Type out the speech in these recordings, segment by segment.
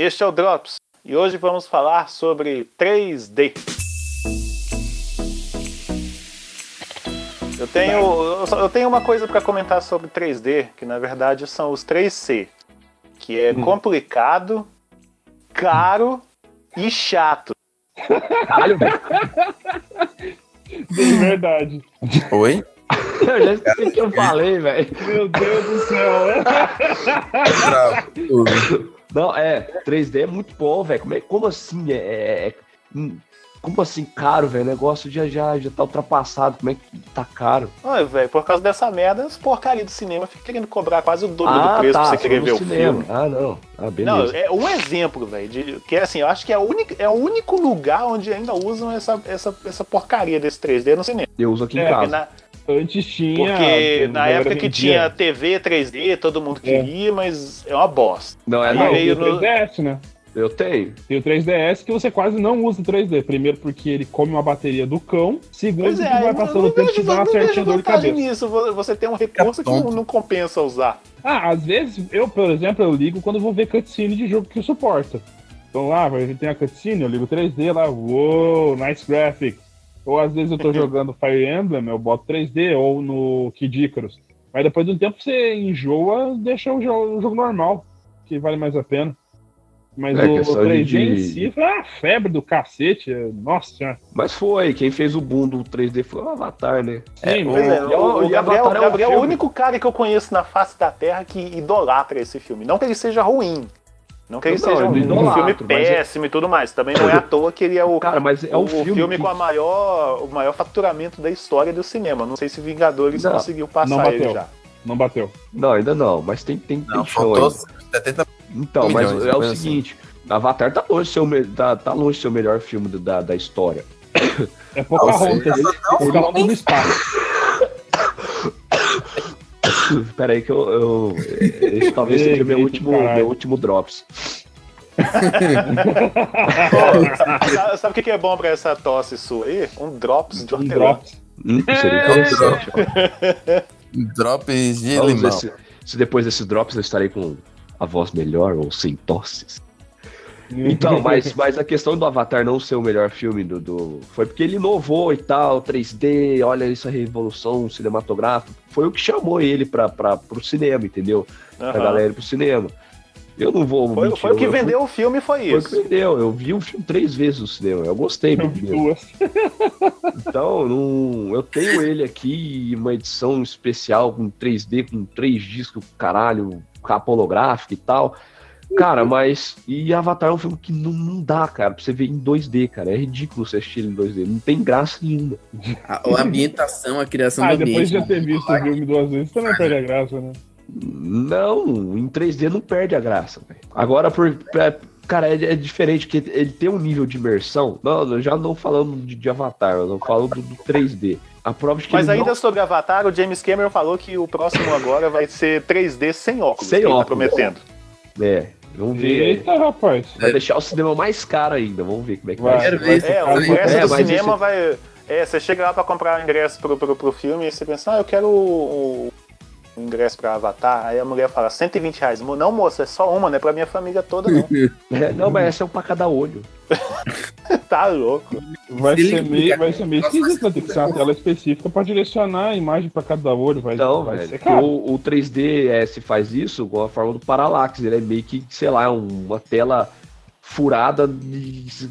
Este é o Drops e hoje vamos falar sobre 3D. Eu tenho, eu tenho uma coisa para comentar sobre 3D, que na verdade são os 3C, que é complicado, caro e chato. Caralho, velho. De verdade. Oi? Eu já esqueci o que eu falei, velho. Meu Deus do céu. Não, é, 3D é muito bom, velho. Como, é, como assim? É, é- é- hum, como assim caro, velho? O negócio já, já, já tá ultrapassado. Como é que tá caro? Ai, velho, por causa dessa merda, as porcaria do cinema fica querendo cobrar quase o dobro do preço pra você querer ver o filme. Ah, não. Ah, Não, beleza. é um exemplo, velho, que assim, eu acho que é o único, é o único lugar onde ainda usam essa, essa, essa porcaria desse 3D no cinema. Eu uso aqui em É, casa. na, Antes tinha. porque na época que tinha TV 3D, todo mundo É. queria, mas é uma bosta. Não, é Não, veio tem o no- 3DS, né? Eu tenho. Tem o 3DS que você quase não usa o 3D. Primeiro porque ele come uma bateria do cão. Segundo é, vai eu passando não o tempo e te dá uma certinha dor de cabeça. nisso. vo- Você tem um recurso que não, compensa usar. Ah, às vezes, eu, por exemplo, eu ligo quando vou ver cutscene de jogo que suporta. Então lá, vai tem a cutscene, eu ligo 3D lá, uou, nice graphics. Ou às vezes eu tô jogando Fire Emblem, eu boto 3D, ou no Kid Icarus. Mas depois de um tempo você enjoa, deixa o jogo, o jogo normal, que vale mais a pena. Mas É, o, questão 3D de- em si foi uma febre do cacete. é- Nossa senhora. Mas foi. Quem fez o boom do 3D foi o Avatar, né? Sim, é, o- o, o e Gabriel, Avatar é um Gabriel é o único cara que eu conheço na face da Terra que idolatra esse filme. Não que ele seja ruim. Não que ele Não, seja um, um idolatro, filme mas é- péssimo e tudo mais. Também não é à toa que ele é o, Cara, mas é um o filme, que- com a maior, o maior faturamento da história do cinema. Não sei se Vingadores Não, conseguiu não passar bateu. ele já. não bateu. Não, ainda não, mas tem, tem, Não, tem ainda. 70 Então, mas milhões, é o assim. seguinte: Avatar tá longe de ser o, me- tá, tá longe de ser o melhor filme do- da, da história. É Pocahontas. Não, Ele- Pocahontas no espaço. Pera aí que eu. eu- esse talvez seja meu último, caralho. meu último Drops. sabe, sabe o que é bom pra essa tosse sua aí? Um drops de Um hortelã. drops. Hum, seria interessante. ó. drops de Vamos limão. se, se depois desses Drops eu estarei com a voz melhor ou sem tosses. Então, mas, mas a questão do Avatar não ser o melhor filme do, do- Foi porque ele inovou e tal, 3D, olha essa revolução cinematográfica. Foi o que chamou ele pra, pra, pro cinema, entendeu? Pra Aham. galera ir pro cinema. Eu não vou. Foi, mentir, foi o que eu- eu vendeu o filme, foi Foi o que isso. vendeu. Eu vi o filme três vezes no cinema. Eu gostei do filme. Duas. Então, não, eu tenho ele aqui, uma edição especial com 3D, com três discos, caralho, capa holográfica e tal. Cara, mas. E Avatar é um filme que não, não dá, cara, pra você ver em 2D, cara. É ridículo você assistir ele em 2D. Não tem graça nenhuma. A, a ambientação, a criação Ah, do depois ambiente. de já ter visto o filme duas vezes, também perde a graça, né? Não, em 3D não perde a graça, velho. Agora, por. pra- Cara, é, é diferente, porque ele tem um nível de imersão. Não, eu já não falando de, de Avatar, eu não falo do, do 3D. A prova de que Mas ainda não... sobre Avatar, o James Cameron falou que o próximo agora vai ser 3D sem óculos. Sem que ele tá óculos. prometendo. É, vamos ver. Eita, rapaz. Vai deixar o cinema mais caro ainda. Vamos ver como é que vai, Vai. Quero ver É, o ingresso É, do cinema esse- vai. É, você chega lá pra comprar o ingresso pro, pro, pro filme e você pensa, ah, eu quero o, o ingresso pra Avatar. Aí a mulher fala, 120 reais. Mo- Não, moça, é só uma, não é pra minha família toda, não. É, não, mas essa é um pra cada olho. tá louco. Vai Se ser meio, vai ser meio esquisito, vai ter que ser uma tela específica pra direcionar a imagem pra cada olho. Vai, Então, vai velho, o, o 3DS faz isso com a forma do Parallax. Ele é meio que, sei lá, uma tela furada de.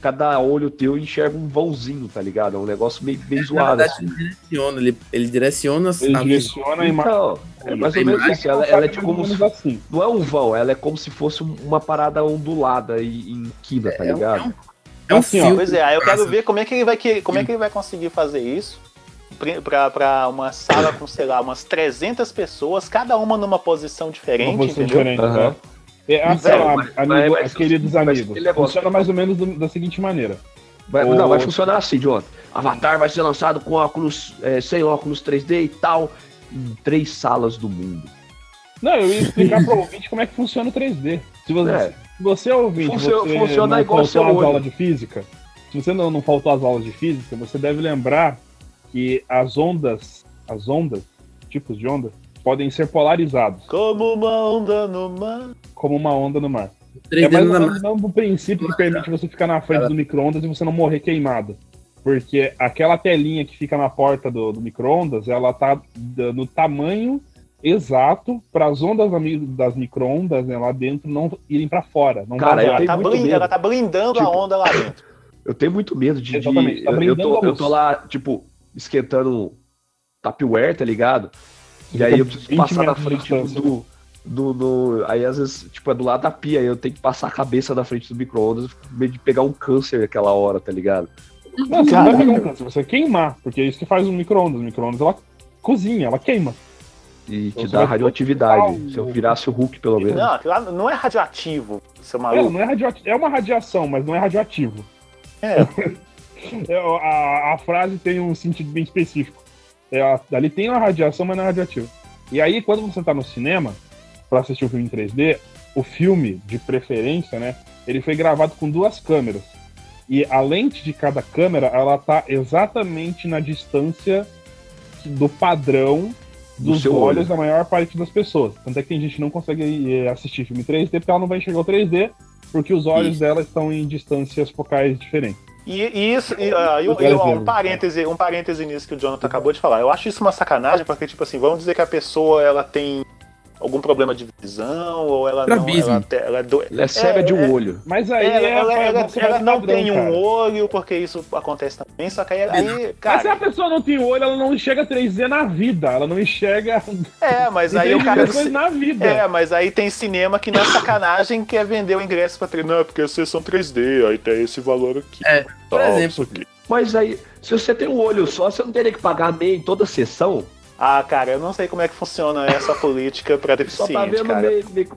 Cada olho teu enxerga um vãozinho, tá ligado? É um negócio meio, meio Na zoado. verdade, assim. ele direciona, ele, ele direciona Ele a direciona a imagem. Então, é mais ou menos isso. Ela, ela é tipo como se, assim. Não é um vão, ela é como se fosse um- uma parada ondulada e em quina, tá É um- ligado? É um Assim, ó, filme. Pois é, aí eu quero ver como é que ele vai, que- como é que ele vai conseguir fazer isso pra- pra, pra uma sala com, sei lá, umas 300 pessoas, cada uma numa posição diferente, Uma posição entendeu? diferente. Aham. né? É, assim, Então, mas- amigo, mas- queridos mas amigos, negócio- funciona mais ou menos do- da seguinte maneira. Vai, O- Não, vai funcionar assim, Jonathan. Avatar vai ser lançado com óculos, é, sem óculos 3D e tal, em três salas do mundo. Não, eu ia explicar pro ouvinte como é que funciona o 3D. Se você, É. se você é ouvinte, Funcio- você funciona não igual faltou seu olho. aulas de física, se você não, não faltou às aulas de física, você deve lembrar que as ondas, as ondas, tipos de onda, podem ser polarizados, Como uma onda no mar. como uma onda no mar. É 3D mais não ou menos o princípio que permite você ficar na frente Cara. do micro-ondas e você não morrer queimado. Porque aquela telinha que fica na porta do, do micro-ondas, ela tá no tamanho exato para as ondas das micro-ondas né, lá dentro não irem para fora. Não Cara, eu vazarem. Ela tenho tá, muito blind- medo. ela tá blindando a Tipo, onda lá dentro. Eu tenho muito medo de. de- tá eu, eu tô, a eu tô lá, tipo, esquentando tapware, tá ligado? E aí eu preciso 20 passar na frente do, do, do- Aí às vezes, tipo, é do lado da pia, aí eu tenho que passar a cabeça na frente do micro-ondas, medo de pegar um câncer aquela hora, tá ligado? Não, você não vai pegar um câncer, você vai queimar, porque é isso que faz o micro-ondas. O micro-ondas ela cozinha, ela queima. E te Você dá radioatividade. Se eu virasse o Hulk, pelo menos. Não, não é radioativo, seu Ela maluco. não é, radioati- é uma radiação, mas não é radioativo. É. É, a, a frase tem um sentido bem específico. É, a- ali tem uma radiação, mas não é radioativo. E aí, quando você tá no cinema, para assistir o filme em 3D, o filme, de preferência, né? Ele foi gravado com duas câmeras. E a lente de cada câmera, ela tá exatamente na distância do padrão Do dos olhos olho. da maior parte das pessoas. Tanto é que tem gente que não consegue eh, assistir filme 3D porque ela não vai enxergar o 3D, porque os olhos Isso. dela estão em distâncias focais diferentes. E, e isso, e, ah, e um- e um, um parêntese, um parêntese nisso que o Jonathan acabou de falar. Eu acho isso uma sacanagem, porque, tipo assim, vamos dizer que a pessoa ela tem algum problema de visão, ou ela não. Estrabismo. Ela, ela é do... Ele é cega É, de um é. olho. Mas aí ela, é, ela, ela- ela não padrão, tem cara. um olho, porque isso acontece também, só que aí, aí Mas se a cara, pessoa não tem olho, ela não enxerga 3D na vida. Ela não enxerga é, mas aí o cara do na vida. É, mas aí tem cinema que na sacanagem quer vender o ingresso pra treinar, porque vocês são 3D, aí tem esse valor aqui. É, por Tal, exemplo. Mas aí, se você tem um olho só, você não teria que pagar meia em toda a sessão? Ah, cara, eu não sei como é que funciona essa política pra Só tá deficiente, vendo cara. meio, meio,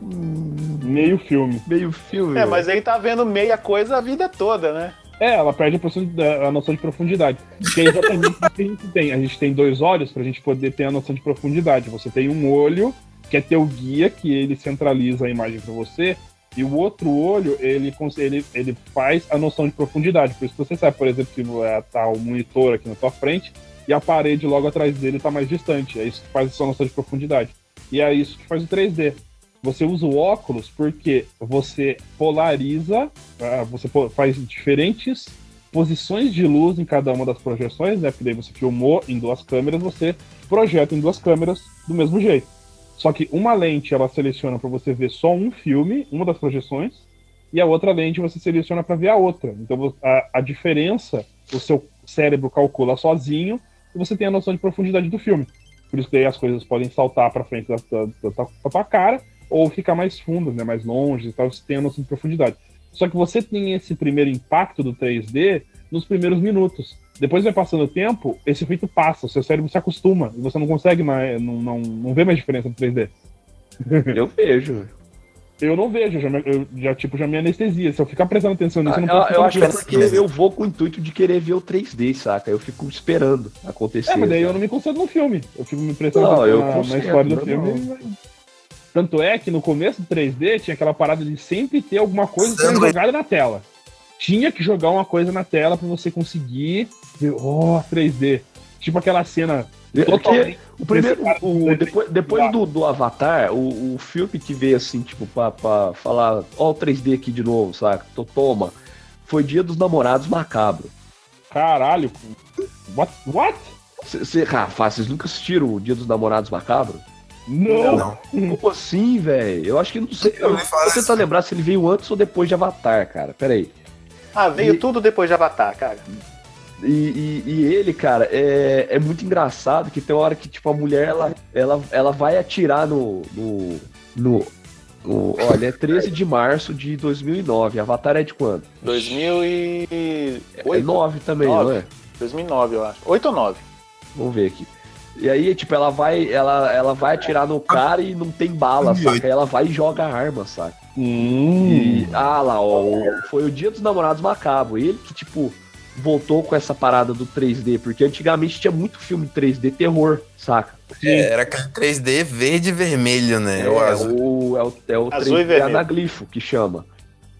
Meio filme. meio filme. É, velho. mas ele tá vendo meia coisa a vida toda, né? É, ela perde a, a noção de profundidade. Que é exatamente o que a gente tem. A gente tem dois olhos pra gente poder ter a noção de profundidade. Você tem um olho, que é teu guia, que ele centraliza a imagem pra você, e o outro olho, ele, ele, ele faz a noção de profundidade. Por isso que você sabe, por exemplo, que é, tá o monitor aqui na tua frente e a parede logo atrás dele tá mais distante. É isso que faz a sua noção de profundidade. E é isso que faz o 3D. Você usa o óculos porque você polariza, ah, você faz diferentes posições de luz em cada uma das projeções, né? Porque daí você filmou em duas câmeras, você projeta em duas câmeras do mesmo jeito. Só que uma lente ela seleciona para você ver só um filme, uma das projeções, e a outra lente você seleciona para ver a outra. Então a, a diferença o seu cérebro calcula sozinho você tem a noção de profundidade do filme. Por isso que as coisas podem saltar para frente da, da, da, da tua cara ou ficar mais fundas, né, mais longe e tal, você tem a noção de profundidade. Só que você tem esse primeiro impacto do 3D nos primeiros minutos. Depois vai passando o tempo, esse efeito passa, o seu cérebro se acostuma e você não consegue mais, não, não, não vê mais diferença no 3D. Eu vejo. Eu não vejo, eu já, eu já, tipo, já me anestesia. Se eu ficar prestando atenção nisso, Ah, eu eu, não posso eu acho que é porque eu vou com o intuito de querer ver o 3D, saca? Eu fico esperando acontecer. É, mas daí eu não me concentro no filme. Eu fico me prestando Não, atenção eu na, na história do não. filme. Tanto é que no começo do 3D tinha aquela parada de sempre ter alguma coisa sendo jogada na tela. Tinha que jogar uma coisa na tela pra você conseguir ver, oh, 3D. Tipo aquela cena É totalmente. O primeiro, o- depois, depois do, do Avatar, o, o filme que veio assim, tipo, pra, pra falar, ó, o 3D aqui de novo, saca? Tô, toma. Foi Dia dos Namorados Macabro. Caralho. What? What? Cê, cê, Rafa, vocês nunca assistiram o Dia dos Namorados Macabro? Não. Não. Como assim, velho? Eu acho que não sei. Eu vou tentar lembrar se ele veio antes ou depois de Avatar, cara. Pera aí. Ah, veio E- tudo depois de Avatar, cara. E, e- e ele, cara, é, é muito engraçado que tem uma hora que, tipo, a mulher, ela, ela, ela vai atirar no, no, no, no- Olha, é 13 de março de 2009. Avatar é de quando? 2008, É 9 também, Nove. não é? 2009, eu acho. 8 ou 9? Vamos ver aqui. E aí, tipo, ela vai, ela, ela vai atirar no cara e não tem bala, saca? Aí ela vai e joga a arma, saca? Hum. E, ah lá, ó, o- foi o dia dos namorados macabro. Ele que, tipo, voltou com essa parada do 3D, porque antigamente tinha muito filme 3D terror, saca? É, era aquele 3D verde e vermelho, né? É, o azul. o, é o, é o Azul e 3D vermelho. anaglifo que chama.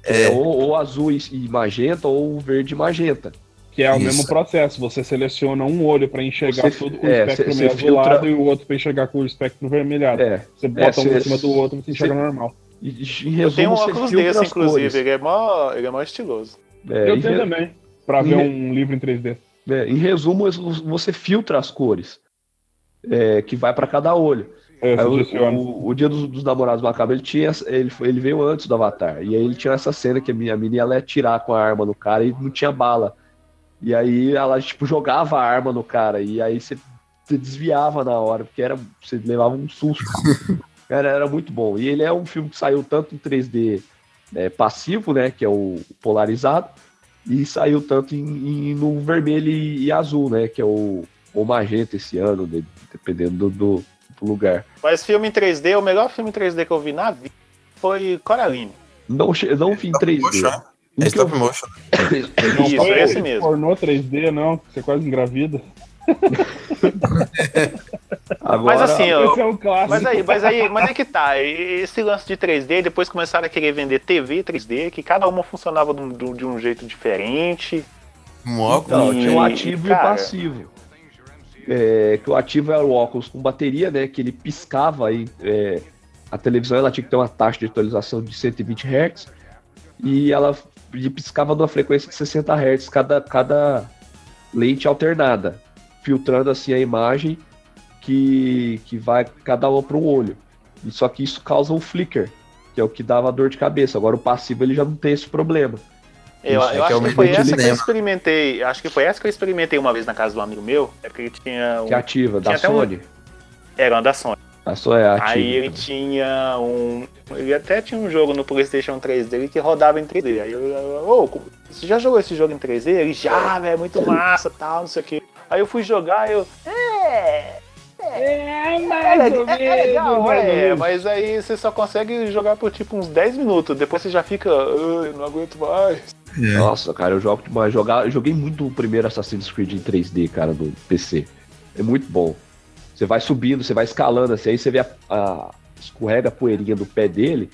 É. É, ou, ou azul e magenta, ou verde e magenta. Que é o Isso. mesmo processo. Você seleciona um olho pra enxergar Você- tudo com é, o espectro você- meio você filtra- azulado e o outro pra enxergar com o espectro vermelhado. É. Você bota um você- em cima do outro e você enxerga você- normal. E, em Eu resumo, tenho um óculos desse, inclusive. Ele é mó, ele é mó estiloso. É, Eu tenho re- também. Pra ver um livro em 3D. É, em resumo, você filtra as cores é, que vai para cada olho. Aí o, o- o dia dos, dos namorados macabros, ele tinha, ele, ele veio antes do Avatar. E aí ele tinha essa cena que a minha menina ela ia atirar com a arma no cara e não tinha bala. E aí ela tipo jogava a arma no cara e aí você, você desviava na hora porque era você levava um susto. Era, era muito bom. E ele é um filme que saiu tanto em 3D é, passivo, né, que é o polarizado, e saiu tanto em, em- no vermelho e, e azul, né, que é o, o magenta esse ano, de- dependendo do, do- do lugar. Mas filme em 3D, o melhor filme em 3D que eu vi na vida foi Coraline. Não, não vi em Stop 3D. motion, né? É que eu- stop motion. Isso, foi esse mesmo. Pornô 3D, não, que você quase engravida. agora, Mas assim, ó, é um. Mas aí, mas aí, mas é que tá. Esse lance de 3D, depois começaram a querer vender TV 3D, que cada uma funcionava de um, de um- um jeito diferente. Um óculos. Não, E, tinha o ativo e o cara, passivo. É, que o ativo era o óculos com bateria, né? Que ele piscava aí. é, a televisão ela tinha que ter uma taxa de atualização de 120 Hz e ela piscava numa frequência de 60 Hz cada, cada lente alternada, filtrando assim a imagem que, que vai cada uma para um olho. E só que isso causa um flicker, que é o que dava dor de cabeça. Agora o passivo ele já não tem esse problema. Eu, eu é que é acho que mesmo foi essa que eu experimentei. Acho que foi essa que eu experimentei uma vez na casa do amigo meu. É porque ele tinha um. Que é ativa, da até um- Sony. Era uma da Sony. A Sony é ativa. Aí ele tinha um. Ele até tinha um jogo no PlayStation 3 dele que rodava em 3D. Aí eu. Ô, você já jogou esse jogo em 3D? Ele já, velho, é muito massa tal, não sei o quê. Aí eu fui jogar eu. É. É, É, mais é- é legal, é, mas aí você só consegue jogar por tipo uns 10 minutos. Depois você já fica. "Ai, não aguento mais. Nossa, cara, eu jogo demais. Jogar, eu joguei muito o primeiro Assassin's Creed em 3D, cara, no PC. É muito bom. Você vai subindo, você vai escalando, assim, aí você vê a, a- escorrega a poeirinha do pé dele,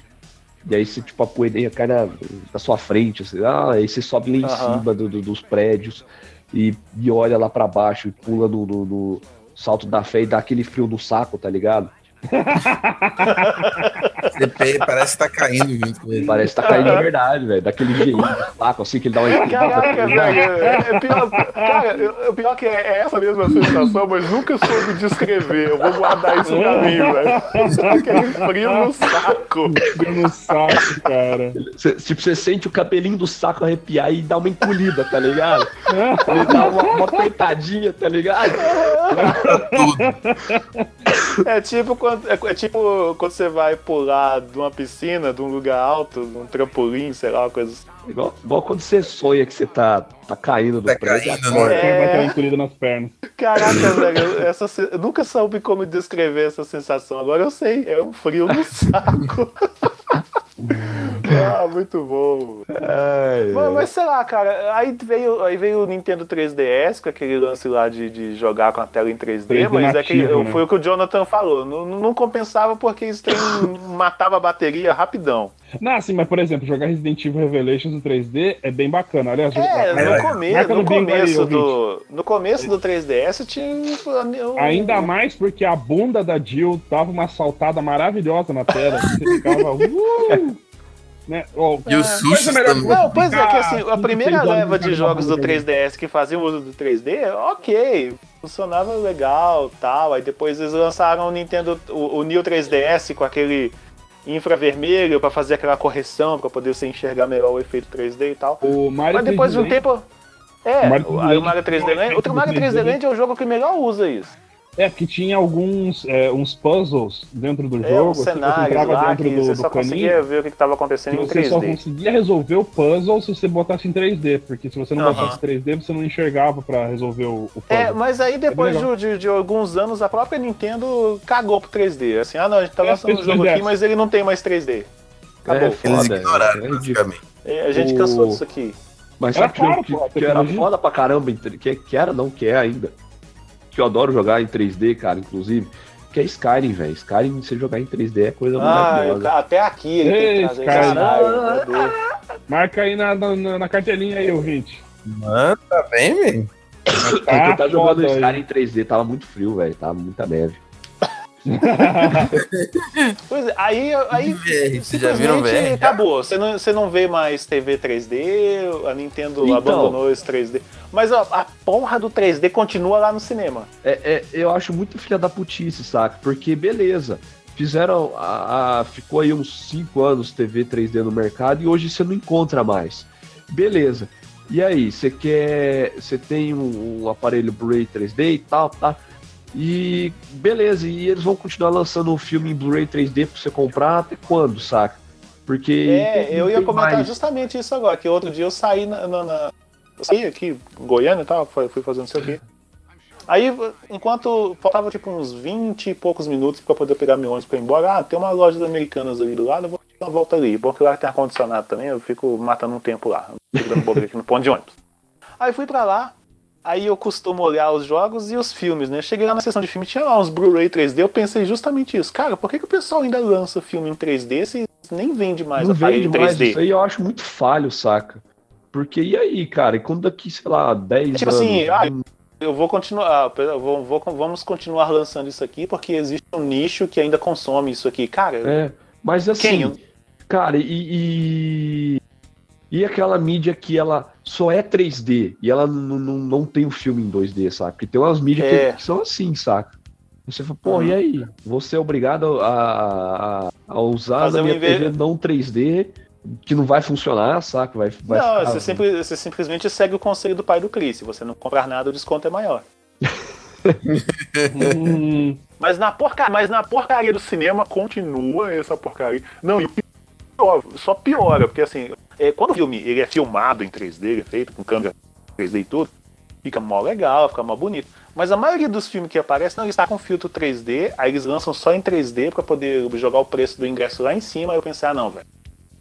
e aí você, tipo, a poeirinha cai na, na sua frente, assim, ah, aí você sobe lá em Aham. cima do- do- dos prédios e, e olha lá pra baixo e pula no, no- no salto da fé e dá aquele frio no saco, tá ligado? CP parece que tá caindo junto com ele. Parece que tá caindo de verdade, velho. Daquele jeitinho do saco, assim, que ele dá uma tá Caraca, velho. É, é pior, cara, o pior que é, é essa mesma sensação, mas nunca soube descrever. Eu vou guardar isso pra mim, velho. Aquele frio no saco. Frio no saco, cara. Cê- tipo, você sente o cabelinho do saco arrepiar e dá uma encolhida, tá ligado? Ele dá uma, uma apertadinha, tá ligado? É tipo, quando, é, é tipo quando você vai pular de uma piscina, de um lugar alto, de um trampolim, sei lá, uma coisa assim. Igual, igual quando você sonha que você tá, tá caindo do Tá prédio. caindo, né? Quando vai ter É. uma encolhida nas pernas. Caraca, velho, essa, eu nunca soube como descrever essa sensação. Agora eu sei, é um frio no saco. Ah, muito bom. Ai, Mas, mas sei lá, cara, aí veio, aí veio o Nintendo 3DS com aquele lance lá de, de jogar com a tela em 3D, 3D mas é que nativo, eu- né? foi o que o Jonathan falou. Não, não compensava porque isso trem matava a bateria rapidão. Não, assim, mas por exemplo, jogar Resident Evil Revelations no 3D é bem bacana. Aliás, É, no começo, marca no aí, começo ouvinte. do. No começo do 3DS tinha. um- Ainda mais porque a bunda da Jill tava uma saltada maravilhosa na tela. Você ficava. Uh, né? Ó, E sustos melhor também. Não, pois é, que assim, a primeira leva de jogos do bagulho. 3DS que faziam uso do 3D, ok, funcionava legal tal. Aí depois eles lançaram o Nintendo, o, o New 3DS com aquele infravermelho pra fazer aquela correção, pra poder você enxergar melhor o efeito 3D e tal. O Mario Mas depois de um 3D tempo. É, Mario o- aí o 3D Mario 3D Land. O Mario 3D Land é o jogo que melhor usa isso. É, porque tinha alguns é, uns puzzles dentro do É, jogo. uns assim, você lá dentro que do, você do só caninho. conseguia ver o que estava Que acontecendo em você só 3D. conseguia resolver o puzzle se você botasse em 3D, porque se você não botasse em 3D, você não enxergava pra resolver o, o puzzle. É, mas aí depois legal. de, de- de alguns anos a própria Nintendo cagou pro 3D. Assim, ah não, a gente tá É, lançando um fez jogo 3DS. aqui, mas ele não tem mais 3D. Acabou. É Eles foda. ignoraram, é basicamente. É, A gente O- cansou disso aqui. Mas Era sabe que, caro, que, pô, que era foda pra caramba, que, que era, não, que é ainda. Que eu adoro jogar em 3D, cara, inclusive. Que é Skyrim, velho. Skyrim, você jogar em 3D é coisa Ah, maravilhosa. até aqui ele tem Ei, cara. caralho, meu Deus. Marca aí na, na, na cartelinha aí, ouvinte. Mano, tá bem, velho? Porque eu Tá tava jogando. Skyrim em 3D, tava muito frio, velho. Tava muita neve. Pois é, aí, aí VR, Vocês já viram simplesmente VR? acabou. Você não, você não vê mais TV 3D, a Nintendo Então. abandonou esse 3D. Mas ó, a porra do 3D continua lá no cinema. É, é, eu acho muito filha da putice, saca? Porque, beleza, fizeram. A, a- ficou aí uns 5 anos TV 3D no mercado e hoje você não encontra mais. Beleza. E aí, você quer. Você tem um, um aparelho Blu-ray 3D e tal, tá? E beleza, e eles vão continuar lançando um filme em Blu-ray 3D pra você comprar até quando, saca? Porque. É, não eu ia comentar mais. justamente isso agora, que outro dia eu saí na. na- na- eu saí aqui, Goiânia e tal, fui fazendo isso aqui. Aí, enquanto faltava tipo uns 20 e poucos minutos pra poder pegar meu ônibus pra ir embora, ah, tem uma loja das americanas ali do lado, eu vou dar uma volta ali. Bom que lá tem ar-condicionado também, eu fico matando um tempo lá. Fico dando bobeira aqui no ponto de ônibus. Aí fui pra lá, aí eu costumo olhar os jogos e os filmes, né? Cheguei lá na sessão de filme, tinha lá uns Blu-ray 3D, eu pensei justamente isso. Cara, por que, que o pessoal ainda lança filme em 3D se nem vende mais não aparelho vende mais 3D? isso aí, eu acho muito falho, saca? Porque e aí, cara? E quando daqui, sei lá, 10 Tipo anos. assim, ah, Eu vou continuar, eu vou, vou- vamos continuar lançando isso aqui porque existe um nicho que ainda consome isso aqui. Cara, É, mas assim, Quem? cara, e, e. e aquela mídia que ela só é 3D e ela não, não, não tem o filme em 2D, saca? Porque tem umas mídias que- É. que, são assim, saca? Você fala, pô, Uhum. e aí? Você é obrigado a, a, a usar Fazer na minha um TV não 3D, que não vai funcionar, saca? Vai, vai não, ficar- você, simpli- você simplesmente segue o conselho do pai do Chris. Se você não comprar nada, o desconto é maior. Hum, Mas na, porca... Mas na porcaria do cinema continua essa porcaria. Não, e só piora, porque assim, é, quando o filme ele é filmado em 3D, ele é feito com câmera 3D e tudo, fica mó legal, fica mó bonito. Mas a maioria dos filmes que aparecem, não, eles com filtro 3D, aí eles lançam só em 3D pra poder jogar o preço do ingresso lá em cima, aí eu pensei, ah não, velho.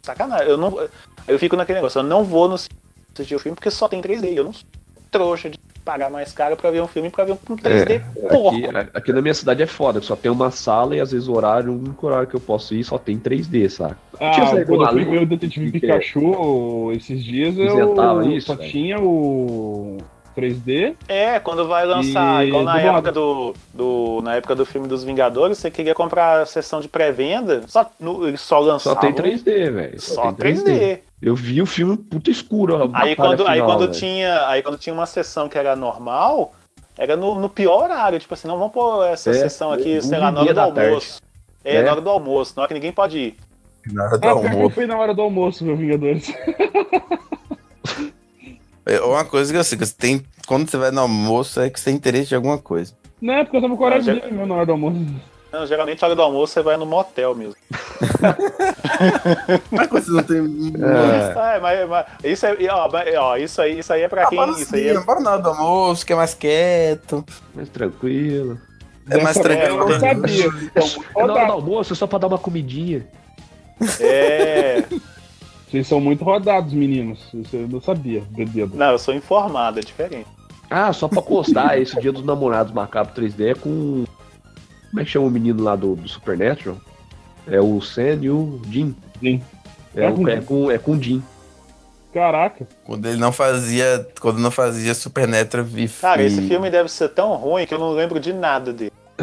Sacanagem, eu não. Eu fico naquele negócio, eu não vou no assistir o filme porque só tem 3D. Eu não sou trouxa de pagar mais caro pra ver um filme pra ver um 3D porco. Aqui, aqui na minha cidade é foda, só tem uma sala e às vezes o horário, o único horário que eu posso ir só tem 3D, saca? ah, quando eu fui ver o Detetive Pikachu esses dias, eu isso, só velho. tinha o 3D. É, quando vai lançar, E igual na época do, do. Na época do filme dos Vingadores, você queria comprar a sessão de pré-venda, só, no, só Só lançavam. tem 3D, velho. Só tem 3D. Eu vi o filme puta escuro. Aí quando, aí, final, quando velho. tinha, aí quando tinha uma sessão que era normal, era no, no pior horário. Tipo assim, não vamos pôr essa É, sessão aqui, um sei lá, na hora do almoço. É, É. na hora do almoço, na hora que ninguém pode ir. Na hora do Ah, pior que eu almoço. fui na hora do almoço, meu Vingadores. É uma coisa que eu sei, que você tem. Quando você vai no almoço, é que você tem interesse em alguma coisa. Não, é porque eu tava com horário Ah, meu, na hora do almoço. Não, geralmente na hora do almoço você vai no motel mesmo. Mas quando você não tem. É. É, mas, mas isso, é, ó, ó, isso, aí, isso aí é pra Ah, quem. bora Isso aí é, bora na hora do almoço, que é mais quieto. Mais tranquilo. É mais Dessa tranquilo. Eu não sabia. Então, É na hora do almoço, é só pra dar uma comidinha. é. Vocês são muito rodados, meninos. Isso eu não sabia, bebedo. Não, eu sou informado, é diferente. Ah, só pra postar esse dia dos namorados macabro 3D é com. Como é que chama o menino lá do, do Supernatural? É o Sam e o Jim. Jim. É, É com é com, é com o Jim. Caraca. Quando ele não fazia. Quando não fazia Supernatural e. Cara, esse filme deve ser tão ruim que eu não lembro de nada dele.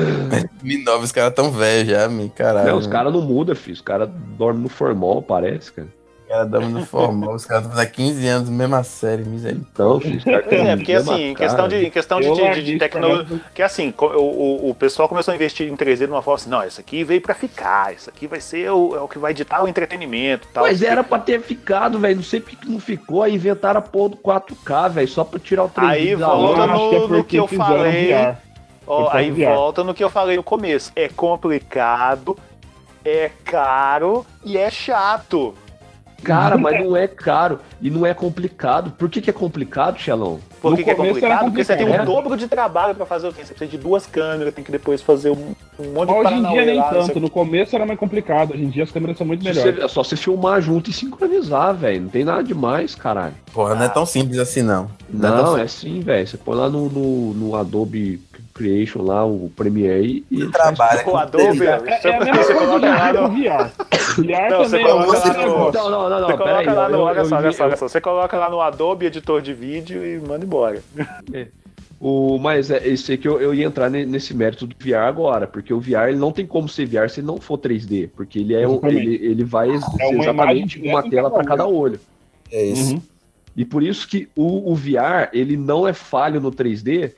2009, os caras tão velhos já, me caralho. Não, os caras não mudam, filho. Os caras dormem no formal, parece, cara. Os caras dão no formal, os caras estão fazendo 15 anos, mesma série, misericórdia. Então, filho, Pois é, tão porque assim, em cara. questão de, em questão de, de, de, tecnologia. Que assim, o, o, o pessoal começou a investir em 3D de uma forma assim, não, isso aqui veio pra ficar, isso aqui vai ser o, é o que vai ditar o entretenimento e tal. Mas era pra ter ficado, velho. Não sei porque que não ficou. Aí inventaram a porra do 4K, velho. Só pra tirar o 3D Aí volta que é no- no que eu falei. Ó, aí volta no que eu falei no começo. É complicado, é caro e é chato. Cara, mas não é caro e não é complicado. Por que, que é complicado, Xelão? Por No que, que é começo era complicado? Porque você tem o dobro de trabalho pra fazer o quê? Você precisa de duas câmeras, tem que depois fazer um, um monte de Hoje em dia nem lá, tanto. No começo era mais complicado. Hoje em dia as câmeras são muito melhores. você- é só você filmar junto e sincronizar, velho. Não tem nada demais, caralho. Porra, não é tão simples assim, não. Não, é Não, tão é sim, velho. Você põe lá no, no, no Adobe Creation, lá, o Premiere e. ele faz trabalho. O Adobe, É, é a mesma você coisa coloca de lá no, VR. Não, você é um coloca lá no-. Não, não, não, não. Você coloca lá no, eu- olha eu- só, olha eu- só, olha só. Você coloca lá no Adobe Editor de Vídeo e manda embora. O, mas é esse que eu, eu ia entrar ne- nesse mérito do VR agora, porque o VR ele não tem como ser VR se não for 3D, porque ele é um, Exatamente. ele, ele vai ser É uma exatamente uma tela para cada cada olho. É isso. Uhum. E por isso que o, o VR ele não é falho no 3D,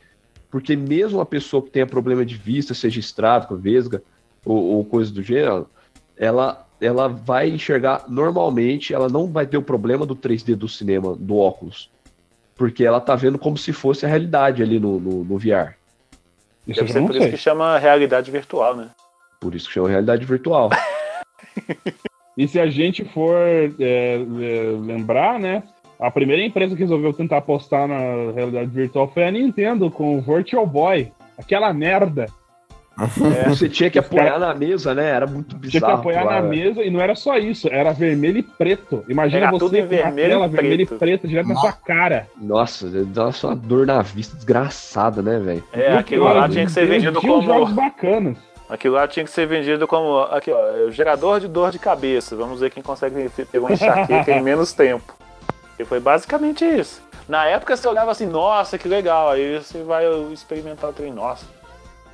porque mesmo a pessoa que tenha problema de vista, seja estrábica, vesga ou, ou coisa do gênero, ela, ela vai enxergar normalmente, ela não vai ter o problema do 3D do cinema, do óculos. Porque ela tá vendo como se fosse a realidade ali no, no, no VR. Isso Deve ser por isso sei. que chama realidade virtual, né? Por isso que chama realidade virtual. E se a gente for é, é, lembrar, né? A primeira empresa que resolveu tentar apostar na realidade virtual foi a Nintendo com o Virtual Boy. Aquela merda. É. Você tinha que apoiar na mesa, né? Era muito bizarro. Tinha que apoiar na mesa e não era só isso, era vermelho e preto. Imagina Era você tudo em com vermelho tela e vermelho e preto. direto na sua cara. Nossa, dá só uma dor na vista desgraçada, né, velho? É, E o aquilo lá tinha que ser vendido tinham jogos como. bacanas. Aquilo lá tinha que ser vendido como. Aqui, ó, o gerador de dor de cabeça. Vamos ver quem consegue ter uma enxaqueca em menos tempo. E foi basicamente isso. Na época você olhava assim, nossa, que legal. Aí você vai experimentar o trem, nossa.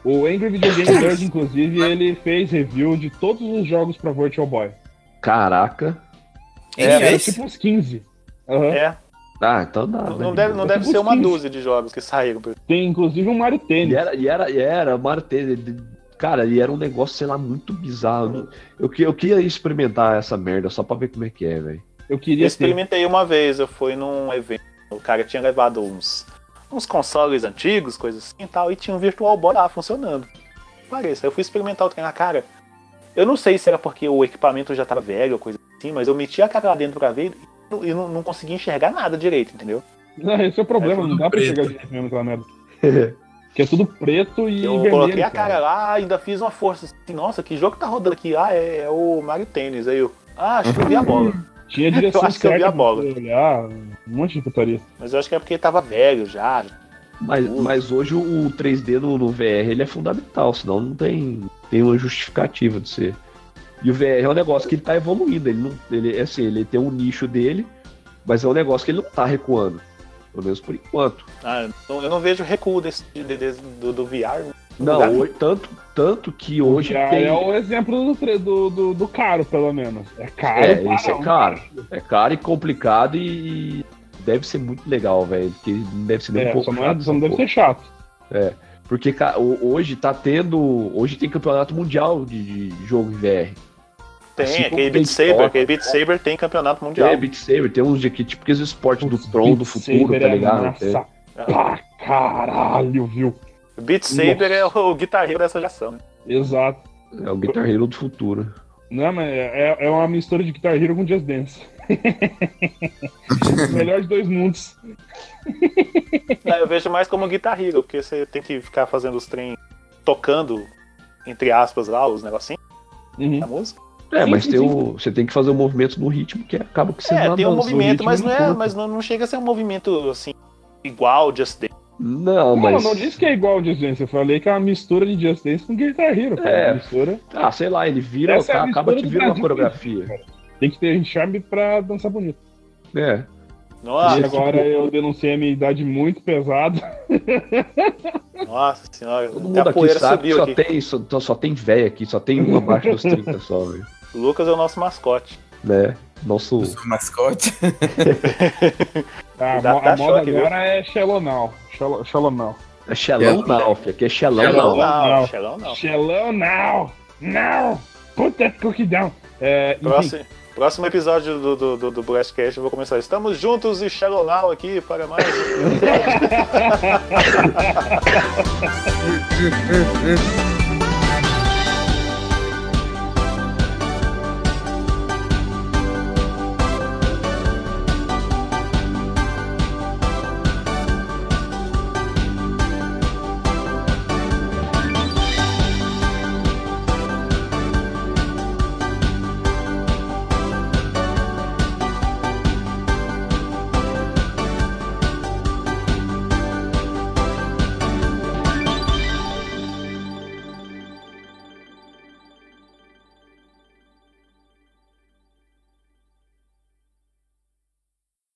O Angry Video Game Nerd, inclusive, ele fez review de todos os jogos pra Virtual Boy. Caraca. É, Era fez? tipo uns 15. Aham. É, Ah, então dá. não, né? não deve, não deve Tipo ser uma uns 15. dúzia de jogos que saíram. Tem inclusive um Mario E Tênis. era, e era, e era, Mario Tennis, de- cara, e era um negócio, sei lá, muito bizarro. Eu, que- eu queria experimentar essa merda só pra ver como é que é, velho. Eu Eu queria ter. experimentei uma vez, eu fui num evento. O cara tinha levado uns, uns consoles antigos, coisas assim e tal, e tinha um Virtual Boy lá funcionando. Parece. Aí eu fui experimentar o trem na cara. Eu não sei se era porque o equipamento já tava velho ou coisa assim, mas eu meti a cara lá dentro pra ver e não, não conseguia enxergar nada direito, entendeu? Não, esse é o problema, É não dá pra tudo chegar preto. direito mesmo naquela merda. Que é tudo preto e Eu vermelho. coloquei a cara lá, ainda fiz uma força assim, nossa, que jogo que tá rodando aqui? Ah, é, é o Mario Tênis. Aí eu, ah, acho que eu vi a bola. Tinha a direção Eu acho que eu vi a bola. olhar, um monte de putaria. Mas eu acho que é porque tava velho já. Mas, mas hoje o 3D no, no VR ele é fundamental, senão não tem, tem uma justificativa de ser. E o VR é um negócio que ele tá evoluindo, ele não. Ele, assim, ele tem um nicho dele, mas é um negócio que ele não tá recuando. Pelo menos por enquanto. Ah, então eu não vejo recuo desse, de- de- do, do VR. Não, hoje- tanto, tanto que hoje Já tem. é o exemplo do, do, do, do caro, pelo menos. É caro. É, para isso é caro. É caro e complicado e deve ser muito legal, velho. Porque não deve ser nem um É, pouco só não, é- chato só não deve ser chato. Porque ca- ho- hoje tá tendo. Hoje tem campeonato mundial de, de jogo em VR. Tem, Assim aquele tem Beat Saber, Toca, aquele Beat Saber tem campeonato mundial. É, Beat Saber, tem uns de aqui, tipo aqueles esportes do Tron do futuro, Saber tá é ligado? massa pra caralho, viu? Beat Saber é o guitarreiro dessa geração. né? Exato. É, é o Guitar Hero do futuro. Não, mas é, é uma mistura de Guitar Hero com Just Dance. Melhor de dois mundos. Não, eu vejo mais como Guitar Hero, porque você tem que ficar fazendo os trem tocando, entre aspas, lá, os negocinhos Uhum. da música. É, mas tem o, você tem que fazer o movimento no ritmo que acaba que você É, não tem um movimento, mas não é, mas não, não chega a ser um movimento assim igual Just Dance. Não, Não, mas. não disse que é igual ao Just Dance. Eu falei que é uma mistura de Just Dance com Guitar Hero. cara. É. Uma mistura. Ah, sei lá, ele vira, é acaba do vira uma coreografia. Tem que ter charme pra dançar bonito. É. Nossa, e agora eu denunciei a minha idade muito pesada. nossa senhora. Todo mundo a aqui poeira sabe que só aqui. tem, só, só tem velho aqui, só tem um abaixo dos 30 só, velho. O Lucas é o nosso mascote. Né? Nosso. Seu mascote. A, mo- dá a moda choque, viu? agora é Now. Shallow, shallow Now. É Xelão não, filho. Aqui é Xelão Xelão não. não, não. Xelão não. Shallow Now! Now! Put that cookie down! É, Próximo, próximo episódio do, do, do, do Blastcast eu vou começar. Estamos juntos e Now aqui para mais. um-